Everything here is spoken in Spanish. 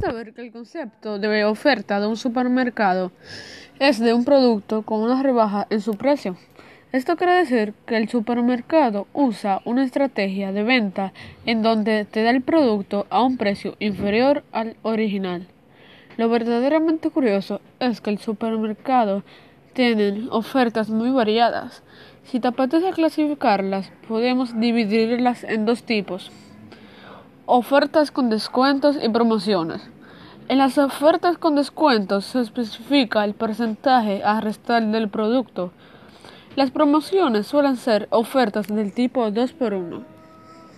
saber que el concepto de oferta de un supermercado es de un producto con una rebaja en su precio. Esto quiere decir que el supermercado usa una estrategia de venta en donde te da el producto a un precio inferior al original. Lo verdaderamente curioso es que el supermercado tiene ofertas muy variadas. Si te apetece clasificarlas, podemos dividirlas en dos tipos. Ofertas con descuentos y promociones. En las ofertas con descuentos se especifica el porcentaje a restar del producto. Las promociones suelen ser ofertas del tipo 2x1.